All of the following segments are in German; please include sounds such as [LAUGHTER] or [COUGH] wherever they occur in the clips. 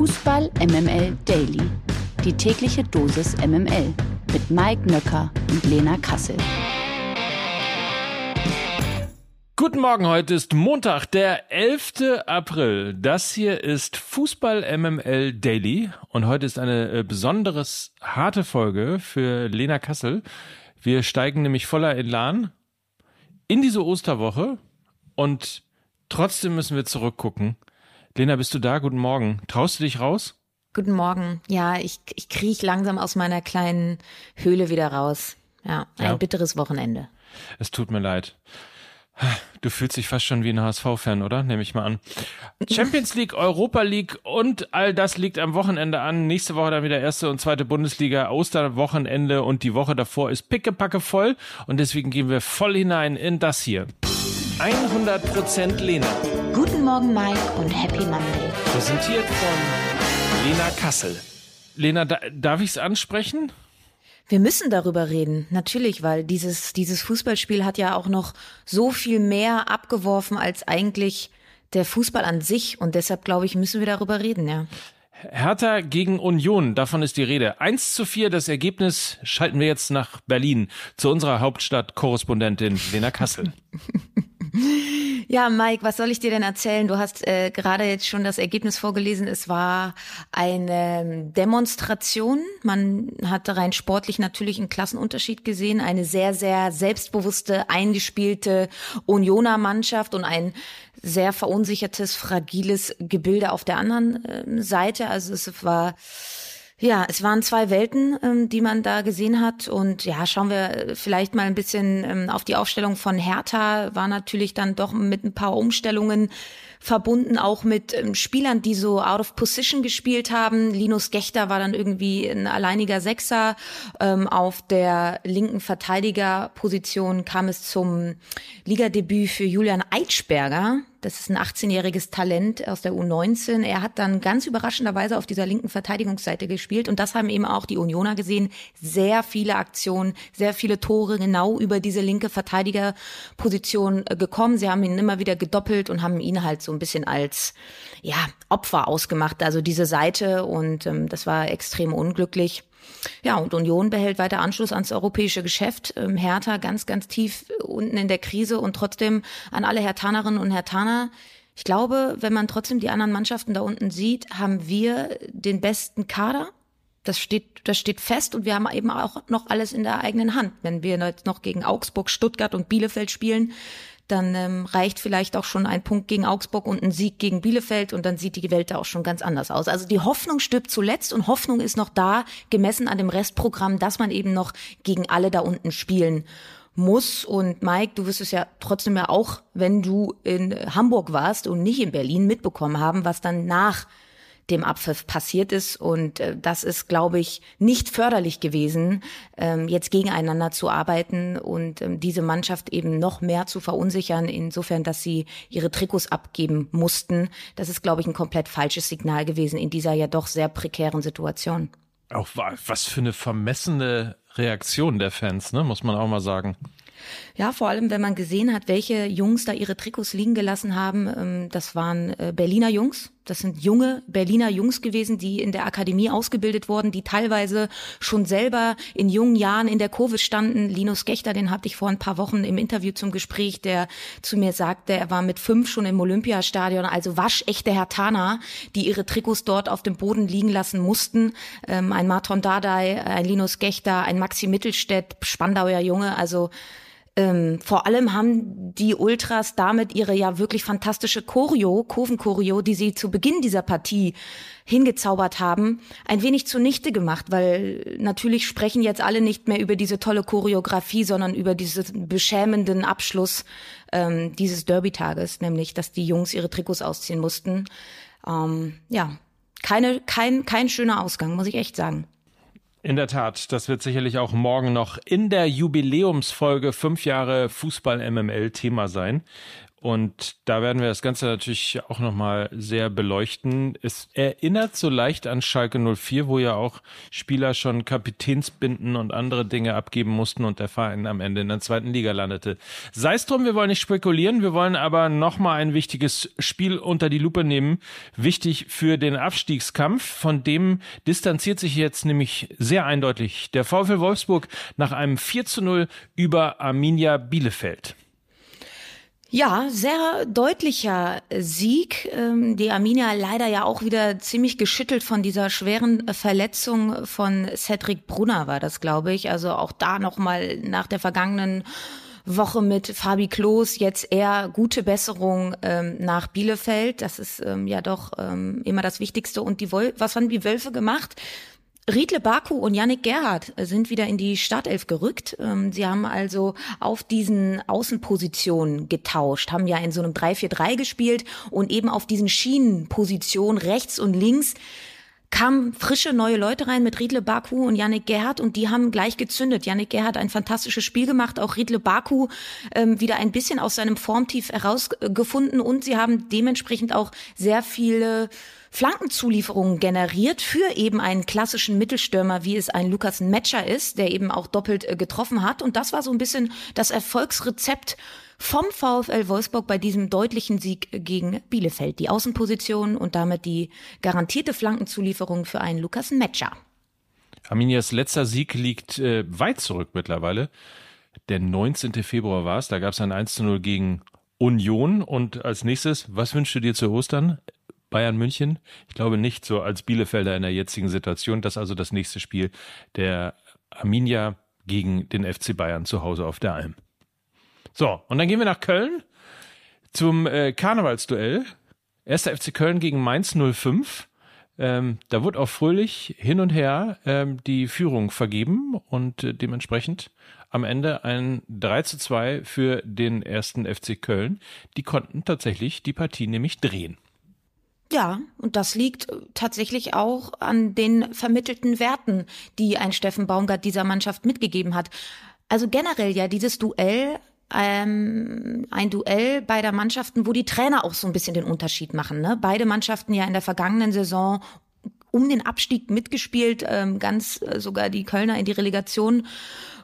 Fußball MML Daily. Die tägliche Dosis MML mit Mike Nöcker und Lena Kassel. Guten Morgen, heute ist Montag, der 11. April. Das hier ist Fußball MML Daily und heute ist eine äh, besonderes harte Folge für Lena Kassel. Wir steigen nämlich voller Elan in diese Osterwoche und trotzdem müssen wir zurückgucken. Lena, bist du da? Guten Morgen. Traust du dich raus? Guten Morgen. Ja, ich, ich kriech langsam aus meiner kleinen Höhle wieder raus. Ja, ein ja. bitteres Wochenende. Es tut mir leid. Du fühlst dich fast schon wie ein HSV-Fan, oder? Nehme ich mal an. Champions League, Europa League und all das liegt am Wochenende an. Nächste Woche dann wieder erste und zweite Bundesliga, Osterwochenende und die Woche davor ist pickepacke voll und deswegen gehen wir voll hinein in das hier. 100% Lena. Guten Morgen, Mike und Happy Monday. Präsentiert von Lena Kassel. Lena, da, darf ich es ansprechen? Wir müssen darüber reden, natürlich, weil dieses, dieses Fußballspiel hat ja auch noch so viel mehr abgeworfen als eigentlich der Fußball an sich. Und deshalb, glaube ich, müssen wir darüber reden, ja. Hertha gegen Union, davon ist die Rede. 1 zu 4 das Ergebnis. Schalten wir jetzt nach Berlin zu unserer Hauptstadt-Korrespondentin Lena Kassel. [LAUGHS] [LAUGHS] Ja, Mike, was soll ich dir denn erzählen? Du hast äh, gerade jetzt schon das Ergebnis vorgelesen. Es war eine Demonstration. Man hat rein sportlich natürlich einen Klassenunterschied gesehen. Eine sehr, sehr selbstbewusste, eingespielte Unioner Mannschaft und ein sehr verunsichertes, fragiles Gebilde auf der anderen äh, Seite. Also es war ja, es waren zwei Welten, ähm, die man da gesehen hat. Und ja, schauen wir vielleicht mal ein bisschen ähm, auf die Aufstellung von Hertha. War natürlich dann doch mit ein paar Umstellungen verbunden, auch mit ähm, Spielern, die so out of position gespielt haben. Linus Gechter war dann irgendwie ein alleiniger Sechser. Ähm, auf der linken Verteidigerposition kam es zum Ligadebüt für Julian Eitschberger. Das ist ein 18-jähriges Talent aus der U19. Er hat dann ganz überraschenderweise auf dieser linken Verteidigungsseite gespielt. Und das haben eben auch die Unioner gesehen. Sehr viele Aktionen, sehr viele Tore genau über diese linke Verteidigerposition äh, gekommen. Sie haben ihn immer wieder gedoppelt und haben ihn halt so ein bisschen als, ja, Opfer ausgemacht. Also diese Seite. Und ähm, das war extrem unglücklich. Ja, und Union behält weiter Anschluss ans europäische Geschäft. Ähm, Hertha ganz, ganz tief unten in der Krise und trotzdem an alle Hertanerinnen und Hertaner. Ich glaube, wenn man trotzdem die anderen Mannschaften da unten sieht, haben wir den besten Kader. Das steht, das steht fest und wir haben eben auch noch alles in der eigenen Hand. Wenn wir jetzt noch gegen Augsburg, Stuttgart und Bielefeld spielen, dann ähm, reicht vielleicht auch schon ein Punkt gegen Augsburg und ein Sieg gegen Bielefeld und dann sieht die Welt da auch schon ganz anders aus. Also die Hoffnung stirbt zuletzt und Hoffnung ist noch da, gemessen an dem Restprogramm, dass man eben noch gegen alle da unten spielen muss. Und Mike, du wirst es ja trotzdem ja auch, wenn du in Hamburg warst und nicht in Berlin, mitbekommen haben, was dann nach dem Abpfiff passiert ist. Und äh, das ist, glaube ich, nicht förderlich gewesen, ähm, jetzt gegeneinander zu arbeiten und ähm, diese Mannschaft eben noch mehr zu verunsichern, insofern, dass sie ihre Trikots abgeben mussten. Das ist, glaube ich, ein komplett falsches Signal gewesen in dieser ja doch sehr prekären Situation. Auch was für eine vermessene Reaktion der Fans, ne, muss man auch mal sagen. Ja, vor allem, wenn man gesehen hat, welche Jungs da ihre Trikots liegen gelassen haben. Ähm, das waren äh, Berliner Jungs. Das sind junge Berliner Jungs gewesen, die in der Akademie ausgebildet wurden, die teilweise schon selber in jungen Jahren in der Kurve standen. Linus Gechter, den hatte ich vor ein paar Wochen im Interview zum Gespräch, der zu mir sagte, er war mit fünf schon im Olympiastadion, also waschechte Hertaner, die ihre Trikots dort auf dem Boden liegen lassen mussten. Ähm, ein Marton Dardai, ein Linus Gechter, ein Maxi Mittelstädt, Spandauer Junge, also ähm, vor allem haben die Ultras damit ihre ja wirklich fantastische Choreo, Kurvenchoreo, die sie zu Beginn dieser Partie hingezaubert haben, ein wenig zunichte gemacht, weil natürlich sprechen jetzt alle nicht mehr über diese tolle Choreografie, sondern über diesen beschämenden Abschluss ähm, dieses Derby-Tages, nämlich, dass die Jungs ihre Trikots ausziehen mussten. Ähm, ja, keine, kein, kein schöner Ausgang, muss ich echt sagen. In der Tat, das wird sicherlich auch morgen noch in der Jubiläumsfolge fünf Jahre Fußball MML Thema sein. Und da werden wir das Ganze natürlich auch nochmal sehr beleuchten. Es erinnert so leicht an Schalke 04, wo ja auch Spieler schon Kapitänsbinden und andere Dinge abgeben mussten und der Verein am Ende in der zweiten Liga landete. Sei es drum, wir wollen nicht spekulieren, wir wollen aber nochmal ein wichtiges Spiel unter die Lupe nehmen. Wichtig für den Abstiegskampf. Von dem distanziert sich jetzt nämlich sehr eindeutig der VfL Wolfsburg nach einem 4 zu 0 über Arminia Bielefeld. Ja, sehr deutlicher Sieg. Ähm, die Arminia leider ja auch wieder ziemlich geschüttelt von dieser schweren Verletzung von Cedric Brunner war das, glaube ich. Also auch da nochmal nach der vergangenen Woche mit Fabi Klos jetzt eher gute Besserung ähm, nach Bielefeld. Das ist ähm, ja doch ähm, immer das Wichtigste. Und die Wol was haben die Wölfe gemacht? Riedle Baku und Yannick Gerhardt sind wieder in die Startelf gerückt. Ähm, sie haben also auf diesen Außenpositionen getauscht, haben ja in so einem 3-4-3 gespielt und eben auf diesen Schienenpositionen rechts und links kamen frische neue Leute rein mit Riedle Baku und Yannick Gerhardt und die haben gleich gezündet. Yannick Gerhardt ein fantastisches Spiel gemacht, auch Riedle Baku ähm, wieder ein bisschen aus seinem Formtief herausgefunden und sie haben dementsprechend auch sehr viele Flankenzulieferungen generiert für eben einen klassischen Mittelstürmer, wie es ein Lukas Metscher ist, der eben auch doppelt äh, getroffen hat. Und das war so ein bisschen das Erfolgsrezept vom VfL Wolfsburg bei diesem deutlichen Sieg gegen Bielefeld. Die Außenposition und damit die garantierte Flankenzulieferung für einen Lukas Metscher. Arminias letzter Sieg liegt äh, weit zurück mittlerweile. Der 19. Februar war es. Da gab es ein 1 zu 0 gegen Union. Und als nächstes, was wünschst du dir zu Ostern? Bayern München? Ich glaube nicht so als Bielefelder in der jetzigen Situation. Das ist also das nächste Spiel der Arminia gegen den FC Bayern zu Hause auf der Alm. So, und dann gehen wir nach Köln zum äh, Karnevalsduell. Erster FC Köln gegen Mainz 05. Ähm, da wurde auch fröhlich hin und her ähm, die Führung vergeben und äh, dementsprechend am Ende ein 3 zu 2 für den ersten FC Köln. Die konnten tatsächlich die Partie nämlich drehen. Ja, und das liegt tatsächlich auch an den vermittelten Werten, die ein Steffen Baumgart dieser Mannschaft mitgegeben hat. Also generell ja dieses Duell, ähm, ein Duell beider Mannschaften, wo die Trainer auch so ein bisschen den Unterschied machen. Ne? Beide Mannschaften ja in der vergangenen Saison um den Abstieg mitgespielt, ähm, ganz äh, sogar die Kölner in die Relegation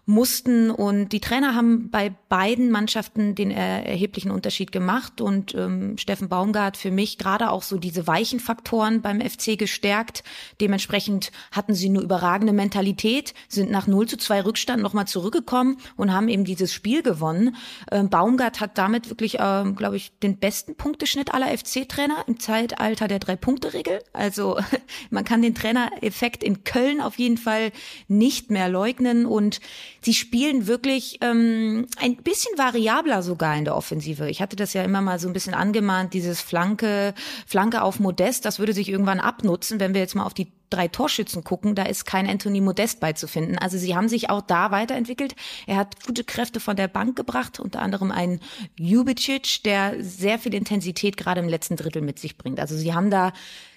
mussten. Und die Trainer haben bei beiden Mannschaften den erheblichen Unterschied gemacht. Und ähm, Steffen Baumgart für mich gerade auch so diese weichen Faktoren beim FC gestärkt. Dementsprechend hatten sie eine überragende Mentalität, sind nach 0 zu 2 Rückstand nochmal zurückgekommen und haben eben dieses Spiel gewonnen. Ähm, Baumgart hat damit wirklich, ähm, glaube ich, den besten Punkteschnitt aller FC-Trainer im Zeitalter der Drei-Punkte-Regel. Also [LAUGHS] man kann den Trainereffekt in Köln auf jeden Fall nicht mehr leugnen. Und sie spielen wirklich ähm, ein bisschen variabler sogar in der Offensive. Ich hatte das ja immer mal so ein bisschen angemahnt, dieses Flanke, Flanke auf Modest, das würde sich irgendwann abnutzen, wenn wir jetzt mal auf die drei Torschützen gucken, da ist kein Anthony Modest beizufinden. Also sie haben sich auch da weiterentwickelt. Er hat gute Kräfte von der Bank gebracht, unter anderem einen Jubicic, der sehr viel Intensität gerade im letzten Drittel mit sich bringt. Also sie haben da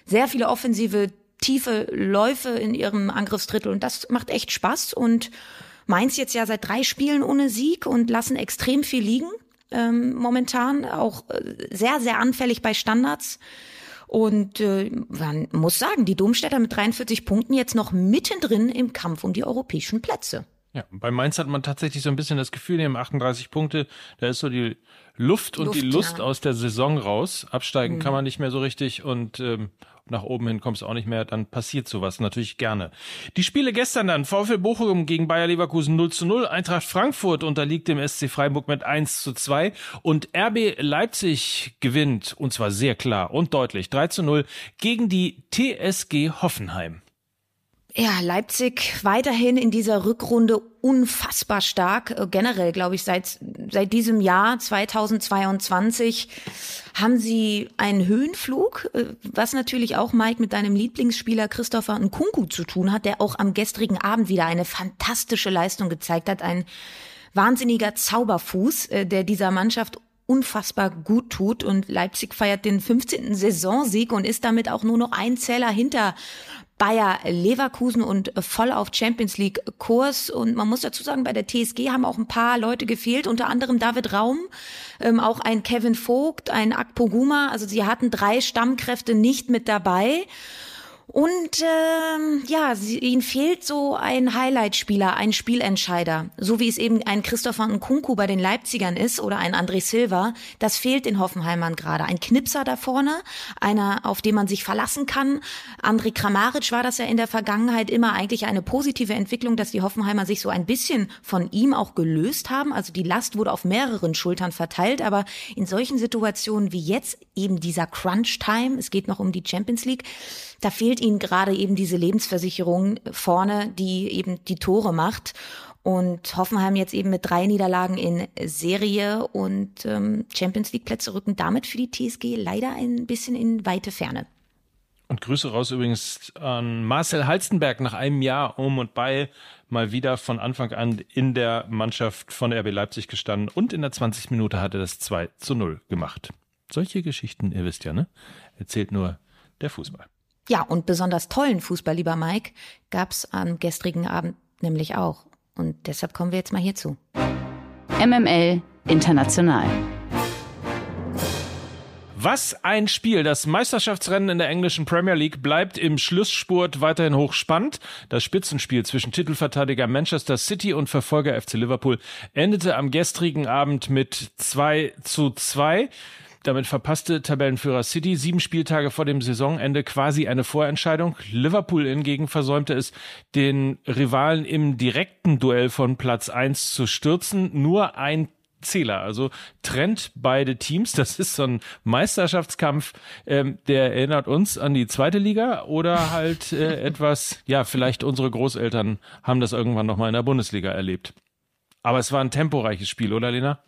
sehr viele offensive, tiefe Läufe in ihrem Angriffsdrittel und das macht echt Spaß und Mainz jetzt ja seit drei Spielen ohne Sieg und lassen extrem viel liegen. Ähm, momentan auch äh, sehr, sehr anfällig bei Standards. Und äh, man muss sagen, die Domstädter mit 43 Punkten jetzt noch mittendrin im Kampf um die europäischen Plätze. Ja, bei Mainz hat man tatsächlich so ein bisschen das Gefühl, die haben 38 Punkte, da ist so die Luft und Luft, die Lust ja. aus der Saison raus. Absteigen mhm. kann man nicht mehr so richtig und ähm, nach oben hin kommst auch nicht mehr, dann passiert sowas natürlich gerne. Die Spiele gestern dann, VfL Bochum gegen Bayer Leverkusen 0 zu 0, Eintracht Frankfurt unterliegt dem SC Freiburg mit 1 zu 2 und RB Leipzig gewinnt, und zwar sehr klar und deutlich, 3 zu 0 gegen die TSG Hoffenheim. Ja, Leipzig weiterhin in dieser Rückrunde unfassbar stark. Äh, generell, glaube ich, seit, seit diesem Jahr 2022 haben sie einen Höhenflug, äh, was natürlich auch Mike mit deinem Lieblingsspieler Christopher Nkunku zu tun hat, der auch am gestrigen Abend wieder eine fantastische Leistung gezeigt hat. Ein wahnsinniger Zauberfuß, äh, der dieser Mannschaft unfassbar gut tut und Leipzig feiert den 15. Saisonsieg und ist damit auch nur noch ein Zähler hinter Bayer Leverkusen und voll auf Champions League Kurs. Und man muss dazu sagen, bei der TSG haben auch ein paar Leute gefehlt, unter anderem David Raum, ähm, auch ein Kevin Vogt, ein Akpoguma. Also sie hatten drei Stammkräfte nicht mit dabei. Und ähm, ja, sie, ihnen fehlt so ein Highlight-Spieler, ein Spielentscheider, so wie es eben ein Christopher Nkunku bei den Leipzigern ist oder ein André Silva. Das fehlt den Hoffenheimern gerade. Ein Knipser da vorne, einer, auf den man sich verlassen kann. André Kramaric war das ja in der Vergangenheit immer eigentlich eine positive Entwicklung, dass die Hoffenheimer sich so ein bisschen von ihm auch gelöst haben. Also die Last wurde auf mehreren Schultern verteilt, aber in solchen Situationen wie jetzt eben dieser Crunch-Time, es geht noch um die Champions League, da ihnen gerade eben diese Lebensversicherung vorne, die eben die Tore macht. Und Hoffenheim jetzt eben mit drei Niederlagen in Serie und ähm, Champions League Plätze rücken damit für die TSG leider ein bisschen in weite Ferne. Und Grüße raus übrigens an Marcel Halstenberg nach einem Jahr um und bei mal wieder von Anfang an in der Mannschaft von RB Leipzig gestanden und in der 20 Minute hatte das 2 zu 0 gemacht. Solche Geschichten, ihr wisst ja, ne? Erzählt nur der Fußball. Ja, und besonders tollen Fußball, lieber Mike, gab's am gestrigen Abend nämlich auch. Und deshalb kommen wir jetzt mal hierzu. MML International. Was ein Spiel. Das Meisterschaftsrennen in der englischen Premier League bleibt im Schlussspurt weiterhin hochspannend. Das Spitzenspiel zwischen Titelverteidiger Manchester City und Verfolger FC Liverpool endete am gestrigen Abend mit 2 zu 2. Damit verpasste Tabellenführer City sieben Spieltage vor dem Saisonende quasi eine Vorentscheidung. Liverpool hingegen versäumte es, den Rivalen im direkten Duell von Platz eins zu stürzen. Nur ein Zähler, also trennt beide Teams. Das ist so ein Meisterschaftskampf, ähm, der erinnert uns an die zweite Liga oder halt äh, [LAUGHS] etwas, ja, vielleicht unsere Großeltern haben das irgendwann nochmal in der Bundesliga erlebt. Aber es war ein temporeiches Spiel, oder Lena?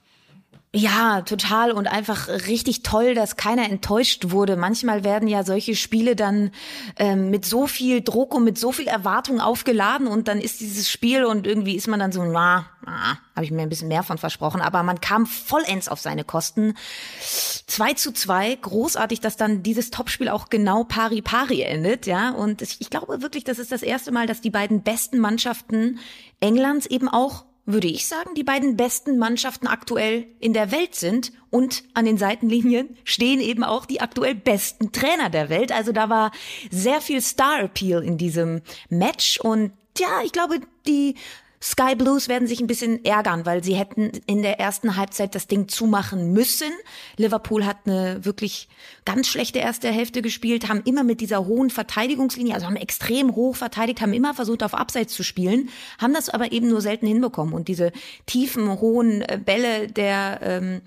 Ja, total und einfach richtig toll, dass keiner enttäuscht wurde. Manchmal werden ja solche Spiele dann ähm, mit so viel Druck und mit so viel Erwartung aufgeladen und dann ist dieses Spiel und irgendwie ist man dann so, na, na habe ich mir ein bisschen mehr von versprochen, aber man kam vollends auf seine Kosten. 2 zu 2, großartig, dass dann dieses Topspiel auch genau pari pari endet, ja. Und ich glaube wirklich, das ist das erste Mal, dass die beiden besten Mannschaften Englands eben auch würde ich sagen, die beiden besten Mannschaften aktuell in der Welt sind und an den Seitenlinien stehen eben auch die aktuell besten Trainer der Welt. Also da war sehr viel Star Appeal in diesem Match und ja, ich glaube, die Sky Blues werden sich ein bisschen ärgern, weil sie hätten in der ersten Halbzeit das Ding zumachen müssen. Liverpool hat eine wirklich ganz schlechte erste Hälfte gespielt, haben immer mit dieser hohen Verteidigungslinie, also haben extrem hoch verteidigt, haben immer versucht, auf Abseits zu spielen, haben das aber eben nur selten hinbekommen. Und diese tiefen, hohen äh, Bälle der ähm,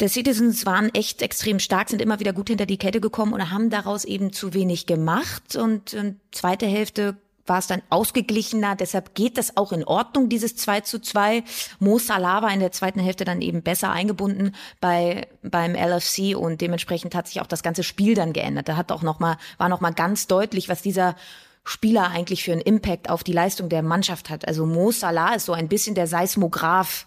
der Citizens waren echt extrem stark, sind immer wieder gut hinter die Kette gekommen und haben daraus eben zu wenig gemacht. Und, und zweite Hälfte war es dann ausgeglichener. Deshalb geht das auch in Ordnung, dieses 2 zu 2. Mo Salah war in der zweiten Hälfte dann eben besser eingebunden bei, beim LFC und dementsprechend hat sich auch das ganze Spiel dann geändert. Da hat auch noch mal, war noch mal ganz deutlich, was dieser Spieler eigentlich für einen Impact auf die Leistung der Mannschaft hat. Also Mo Salah ist so ein bisschen der Seismograph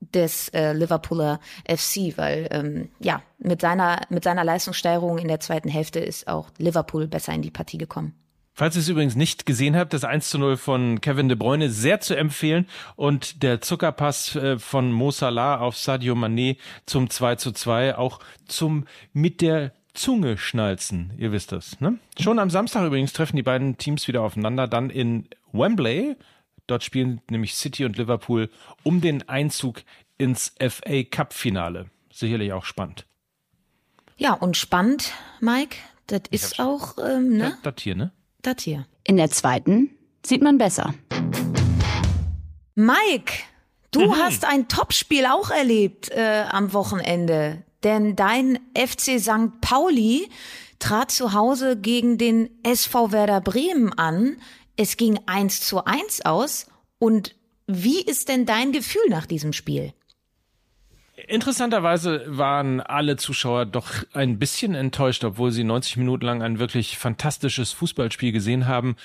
des äh, Liverpooler FC, weil ähm, ja mit seiner mit seiner Leistungssteigerung in der zweiten Hälfte ist auch Liverpool besser in die Partie gekommen. Falls ihr es übrigens nicht gesehen habt, das 1 zu 0 von Kevin De Bruyne sehr zu empfehlen und der Zuckerpass äh, von Mo Salah auf Sadio Mané zum 2 zu 2 auch zum mit der Zunge schnalzen. Ihr wisst das, ne? Schon am Samstag übrigens treffen die beiden Teams wieder aufeinander, dann in Wembley. Dort spielen nämlich City und Liverpool um den Einzug ins FA Cup Finale. Sicherlich auch spannend. Ja, und spannend, Mike, das ist auch, ähm, ne? Das, das hier, ne? Das hier. In der zweiten sieht man besser. Mike, du mhm. hast ein Topspiel auch erlebt äh, am Wochenende. Denn dein FC St. Pauli trat zu Hause gegen den SV Werder Bremen an. Es ging eins zu eins aus. Und wie ist denn dein Gefühl nach diesem Spiel? Interessanterweise waren alle Zuschauer doch ein bisschen enttäuscht, obwohl sie 90 Minuten lang ein wirklich fantastisches Fußballspiel gesehen haben.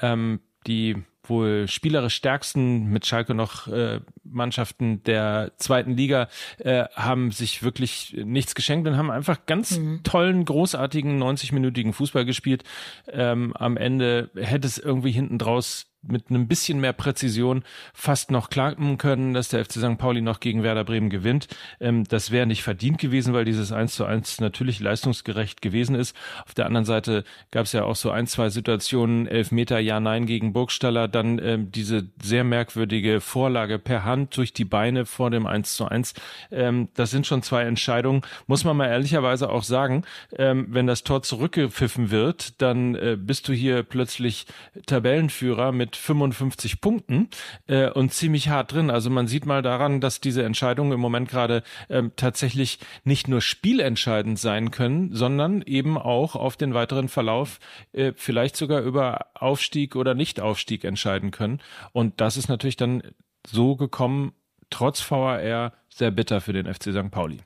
Ähm, die wohl spielerisch stärksten mit Schalke noch äh, Mannschaften der zweiten Liga äh, haben sich wirklich nichts geschenkt und haben einfach ganz mhm. tollen, großartigen 90-minütigen Fußball gespielt. Ähm, am Ende hätte es irgendwie hinten draus mit einem bisschen mehr Präzision fast noch klagen können, dass der FC St. Pauli noch gegen Werder Bremen gewinnt. Ähm, das wäre nicht verdient gewesen, weil dieses 1 zu 1 natürlich leistungsgerecht gewesen ist. Auf der anderen Seite gab es ja auch so ein, zwei Situationen, Elfmeter, ja, nein gegen Burgstaller, dann ähm, diese sehr merkwürdige Vorlage per Hand durch die Beine vor dem 1 zu 1. Ähm, das sind schon zwei Entscheidungen, muss man mal ehrlicherweise auch sagen. Ähm, wenn das Tor zurückgepfiffen wird, dann äh, bist du hier plötzlich Tabellenführer mit mit 55 Punkten äh, und ziemlich hart drin. Also man sieht mal daran, dass diese Entscheidungen im Moment gerade ähm, tatsächlich nicht nur spielentscheidend sein können, sondern eben auch auf den weiteren Verlauf äh, vielleicht sogar über Aufstieg oder Nichtaufstieg entscheiden können. Und das ist natürlich dann so gekommen, trotz VAR sehr bitter für den FC St. Pauli.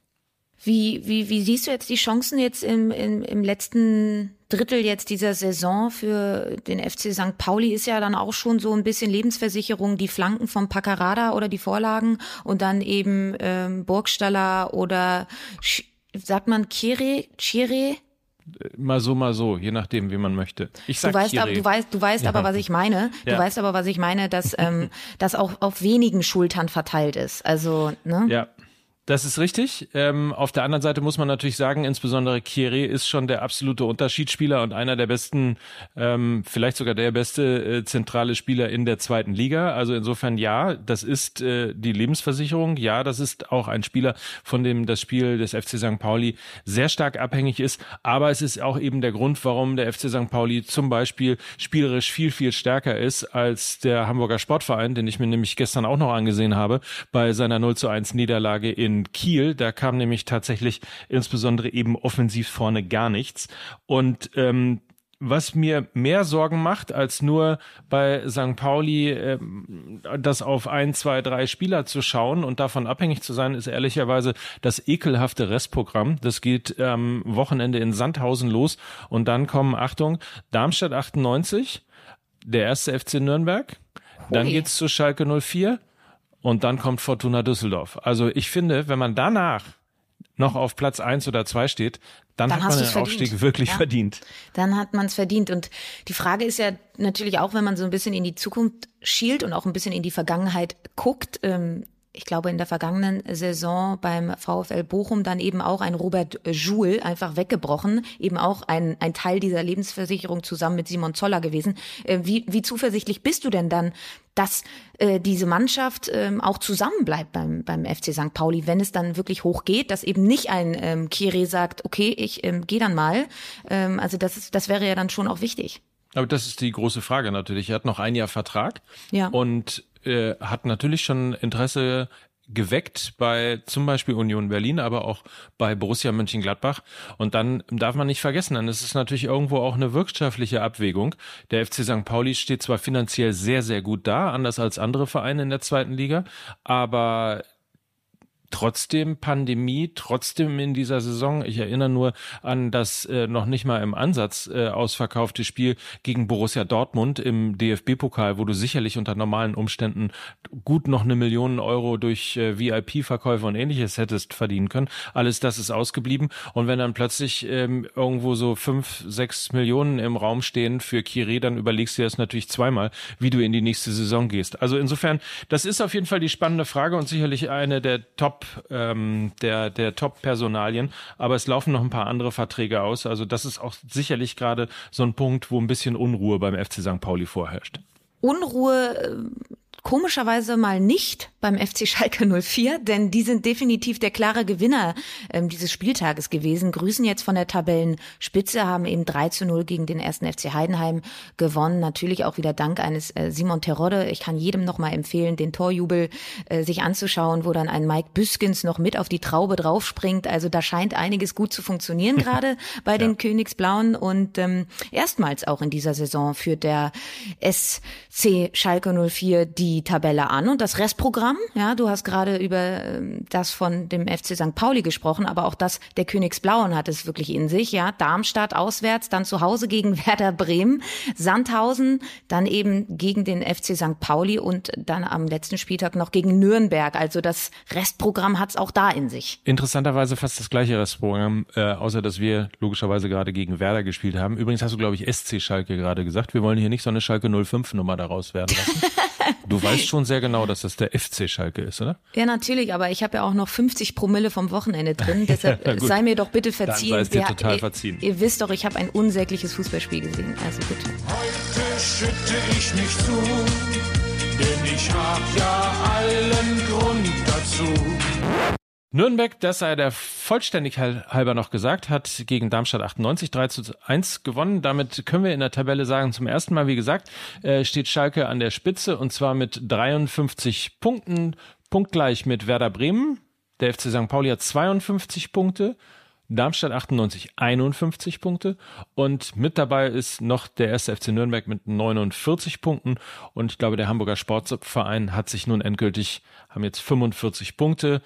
Wie, wie, wie siehst du jetzt die Chancen jetzt im, im, im letzten Drittel jetzt dieser Saison für den FC St. Pauli ist ja dann auch schon so ein bisschen Lebensversicherung, die Flanken vom Paccarada oder die Vorlagen und dann eben ähm, Burgstaller oder sagt man Chire, Chire? Mal so, mal so, je nachdem, wie man möchte. Ich sag du weißt, aber, du weißt, du weißt ja. aber, was ich meine. Du ja. weißt aber, was ich meine, dass ähm, [LAUGHS] das auch auf wenigen Schultern verteilt ist. Also, ne? Ja. Das ist richtig. Ähm, auf der anderen Seite muss man natürlich sagen, insbesondere Kieré ist schon der absolute Unterschiedsspieler und einer der besten, ähm, vielleicht sogar der beste äh, zentrale Spieler in der zweiten Liga. Also insofern ja, das ist äh, die Lebensversicherung. Ja, das ist auch ein Spieler, von dem das Spiel des FC St. Pauli sehr stark abhängig ist. Aber es ist auch eben der Grund, warum der FC St. Pauli zum Beispiel spielerisch viel, viel stärker ist als der Hamburger Sportverein, den ich mir nämlich gestern auch noch angesehen habe, bei seiner 0 zu 1 Niederlage in in Kiel. Da kam nämlich tatsächlich insbesondere eben offensiv vorne gar nichts. Und ähm, was mir mehr Sorgen macht, als nur bei St. Pauli äh, das auf ein, zwei, drei Spieler zu schauen und davon abhängig zu sein, ist ehrlicherweise das ekelhafte Restprogramm. Das geht am ähm, Wochenende in Sandhausen los und dann kommen, Achtung, Darmstadt 98, der erste FC Nürnberg, dann geht's zu Schalke 04, und dann kommt Fortuna Düsseldorf. Also ich finde, wenn man danach noch auf Platz eins oder zwei steht, dann, dann hat man den verdient. Aufstieg wirklich ja. verdient. Dann hat man es verdient. Und die Frage ist ja natürlich auch, wenn man so ein bisschen in die Zukunft schielt und auch ein bisschen in die Vergangenheit guckt, ähm, ich glaube, in der vergangenen Saison beim VfL Bochum dann eben auch ein Robert Joule einfach weggebrochen, eben auch ein, ein Teil dieser Lebensversicherung zusammen mit Simon Zoller gewesen. Äh, wie, wie zuversichtlich bist du denn dann, dass äh, diese Mannschaft ähm, auch zusammenbleibt beim, beim FC St. Pauli, wenn es dann wirklich hochgeht, dass eben nicht ein ähm, Kire sagt, okay, ich ähm, gehe dann mal. Ähm, also das, ist, das wäre ja dann schon auch wichtig. Aber das ist die große Frage natürlich. Er hat noch ein Jahr Vertrag ja. und äh, hat natürlich schon Interesse geweckt bei zum Beispiel Union Berlin, aber auch bei Borussia Mönchengladbach. Und dann darf man nicht vergessen, dann ist es natürlich irgendwo auch eine wirtschaftliche Abwägung. Der FC St. Pauli steht zwar finanziell sehr, sehr gut da, anders als andere Vereine in der zweiten Liga, aber trotzdem Pandemie, trotzdem in dieser Saison. Ich erinnere nur an das äh, noch nicht mal im Ansatz äh, ausverkaufte Spiel gegen Borussia Dortmund im DFB-Pokal, wo du sicherlich unter normalen Umständen gut noch eine Million Euro durch äh, VIP-Verkäufe und ähnliches hättest verdienen können. Alles das ist ausgeblieben. Und wenn dann plötzlich ähm, irgendwo so fünf, sechs Millionen im Raum stehen für Kiri, dann überlegst du dir das natürlich zweimal, wie du in die nächste Saison gehst. Also insofern, das ist auf jeden Fall die spannende Frage und sicherlich eine der Top ähm, der, der Top-Personalien, aber es laufen noch ein paar andere Verträge aus. Also das ist auch sicherlich gerade so ein Punkt, wo ein bisschen Unruhe beim FC St. Pauli vorherrscht. Unruhe komischerweise mal nicht beim FC Schalke 04, denn die sind definitiv der klare Gewinner ähm, dieses Spieltages gewesen. Grüßen jetzt von der Tabellenspitze, haben eben 3 zu 0 gegen den ersten FC Heidenheim gewonnen. Natürlich auch wieder dank eines äh, Simon Terodde. Ich kann jedem noch mal empfehlen, den Torjubel äh, sich anzuschauen, wo dann ein Mike Büskens noch mit auf die Traube draufspringt. Also da scheint einiges gut zu funktionieren [LAUGHS] gerade bei den ja. Königsblauen und ähm, erstmals auch in dieser Saison führt der SC Schalke 04 die die Tabelle an und das Restprogramm. Ja, du hast gerade über ähm, das von dem FC St. Pauli gesprochen, aber auch das der Königsblauen hat es wirklich in sich. Ja, Darmstadt auswärts, dann zu Hause gegen [LAUGHS] Werder Bremen, Sandhausen, dann eben gegen den FC St. Pauli und dann am letzten Spieltag noch gegen Nürnberg. Also das Restprogramm hat es auch da in sich. Interessanterweise fast das gleiche Restprogramm, äh, außer dass wir logischerweise gerade gegen Werder gespielt haben. Übrigens hast du, glaube ich, SC Schalke gerade gesagt. Wir wollen hier nicht so eine Schalke 05 Nummer daraus werden lassen. [LAUGHS] Du weißt schon sehr genau, dass das der FC Schalke ist, oder? Ja, natürlich, aber ich habe ja auch noch 50 Promille vom Wochenende drin. [LAUGHS] Deshalb ja, sei mir doch bitte verziehen. Dann sei es dir total verziehen. Ihr, ihr wisst doch, ich habe ein unsägliches Fußballspiel gesehen. Also bitte. Heute schütte ich nicht zu, denn ich hab ja allen Grund dazu. Nürnberg, das sei der Vollständigkeit halber noch gesagt, hat gegen Darmstadt 98 3 zu 1 gewonnen. Damit können wir in der Tabelle sagen, zum ersten Mal, wie gesagt, äh, steht Schalke an der Spitze und zwar mit 53 Punkten, punktgleich mit Werder Bremen. Der FC St. Pauli hat 52 Punkte. Darmstadt 98 51 Punkte und mit dabei ist noch der erste FC Nürnberg mit 49 Punkten und ich glaube der Hamburger Sportverein hat sich nun endgültig haben jetzt 45 Punkte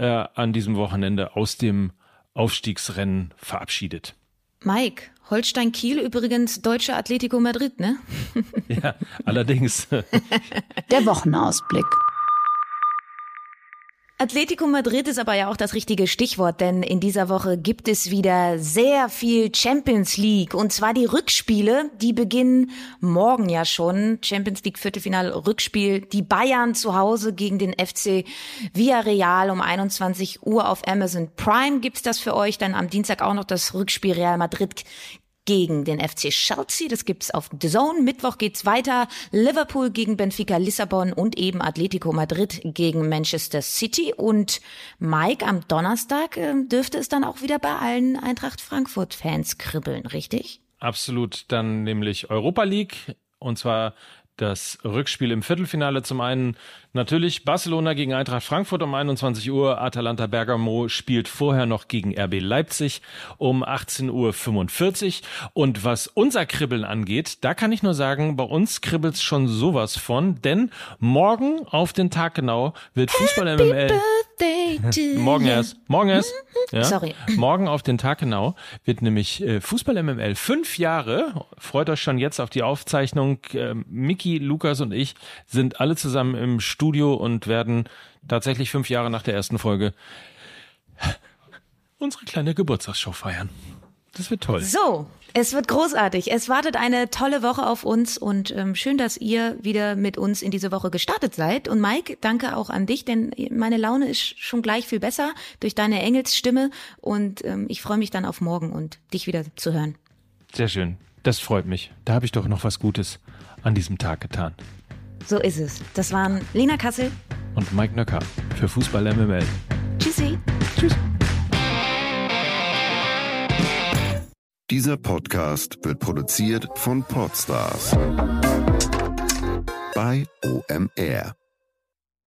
äh, an diesem Wochenende aus dem Aufstiegsrennen verabschiedet. Mike, Holstein Kiel übrigens deutsche Atletico Madrid, ne? ja, allerdings. [LAUGHS] Der Wochenausblick. Atletico Madrid ist aber ja auch das richtige Stichwort, denn in dieser Woche gibt es wieder sehr viel Champions League. Und zwar die Rückspiele, die beginnen morgen ja schon. Champions League Viertelfinale Rückspiel, die Bayern zu Hause gegen den FC Villarreal um 21 Uhr auf Amazon Prime. Gibt's das für euch, dann am Dienstag auch noch das Rückspiel Real Madrid gegen den FC Chelsea. Das gibt's auf The Zone. Mittwoch geht's weiter. Liverpool gegen Benfica Lissabon und eben Atletico Madrid gegen Manchester City. Und Mike, am Donnerstag äh, dürfte es dann auch wieder bei allen Eintracht Frankfurt Fans kribbeln, richtig? Absolut. Dann nämlich Europa League. Und zwar das Rückspiel im Viertelfinale zum einen natürlich Barcelona gegen Eintracht Frankfurt um 21 Uhr. Atalanta Bergamo spielt vorher noch gegen RB Leipzig um 18.45 Uhr. Und was unser Kribbeln angeht, da kann ich nur sagen, bei uns kribbelt's schon sowas von, denn morgen auf den Tag genau wird Fußball MML. [LAUGHS] morgen erst. Morgen erst. [LAUGHS] Ja? Sorry. Morgen auf den Tag genau wird nämlich äh, Fußball MML fünf Jahre. Freut euch schon jetzt auf die Aufzeichnung. Äh, Miki, Lukas und ich sind alle zusammen im Studio und werden tatsächlich fünf Jahre nach der ersten Folge unsere kleine Geburtstagsshow feiern. Das wird toll. So, es wird großartig. Es wartet eine tolle Woche auf uns und ähm, schön, dass ihr wieder mit uns in diese Woche gestartet seid. Und Mike, danke auch an dich, denn meine Laune ist schon gleich viel besser durch deine Engelsstimme und ähm, ich freue mich dann auf morgen und dich wieder zu hören. Sehr schön. Das freut mich. Da habe ich doch noch was Gutes an diesem Tag getan. So ist es. Das waren Lena Kassel und Mike Nöcker für Fußball MML. Tschüssi. Tschüss. Dieser Podcast wird produziert von Podstars bei OMR.